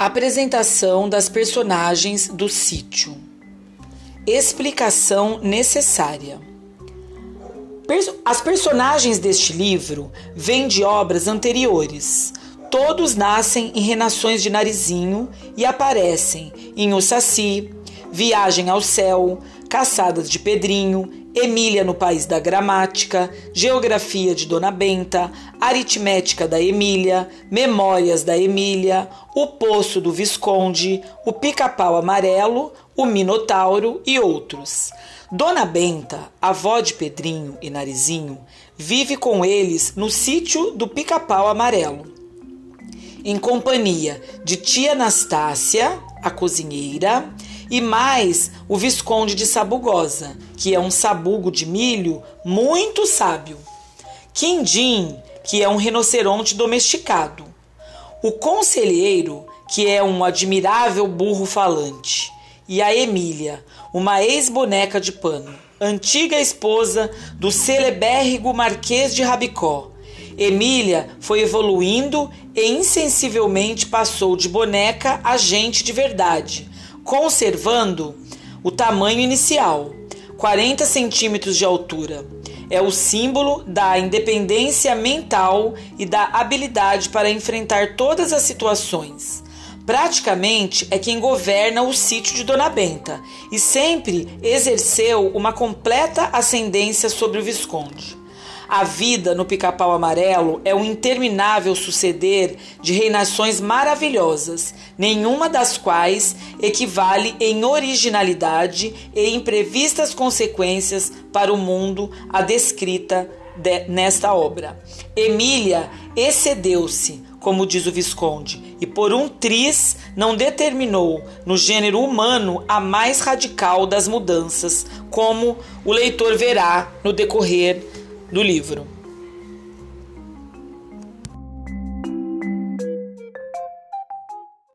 Apresentação das personagens do sítio. Explicação necessária. As personagens deste livro vêm de obras anteriores. Todos nascem em Renações de Narizinho e aparecem em O Saci, Viagem ao Céu, Caçadas de Pedrinho, Emília no País da Gramática, Geografia de Dona Benta, Aritmética da Emília, Memórias da Emília, O Poço do Visconde, O Pica-Pau Amarelo, O Minotauro e outros. Dona Benta, avó de Pedrinho e Narizinho, vive com eles no sítio do Pica-Pau Amarelo, em companhia de tia Anastácia, a cozinheira, e mais o Visconde de Sabugosa, que é um sabugo de milho muito sábio. Quindim, que é um rinoceronte domesticado. O conselheiro, que é um admirável burro falante. E a Emília, uma ex-boneca de pano, antiga esposa do celebérrimo Marquês de Rabicó. Emília foi evoluindo e insensivelmente passou de boneca a gente de verdade, conservando o tamanho inicial, 40 centímetros de altura. É o símbolo da independência mental e da habilidade para enfrentar todas as situações. Praticamente é quem governa o sítio de Dona Benta e sempre exerceu uma completa ascendência sobre o Visconde. A vida no pica-pau amarelo é um interminável suceder de reinações maravilhosas, nenhuma das quais equivale em originalidade e imprevistas consequências para o mundo a descrita de, nesta obra. Emília excedeu-se, como diz o Visconde, e por um triz não determinou no gênero humano a mais radical das mudanças, como o leitor verá no decorrer do livro.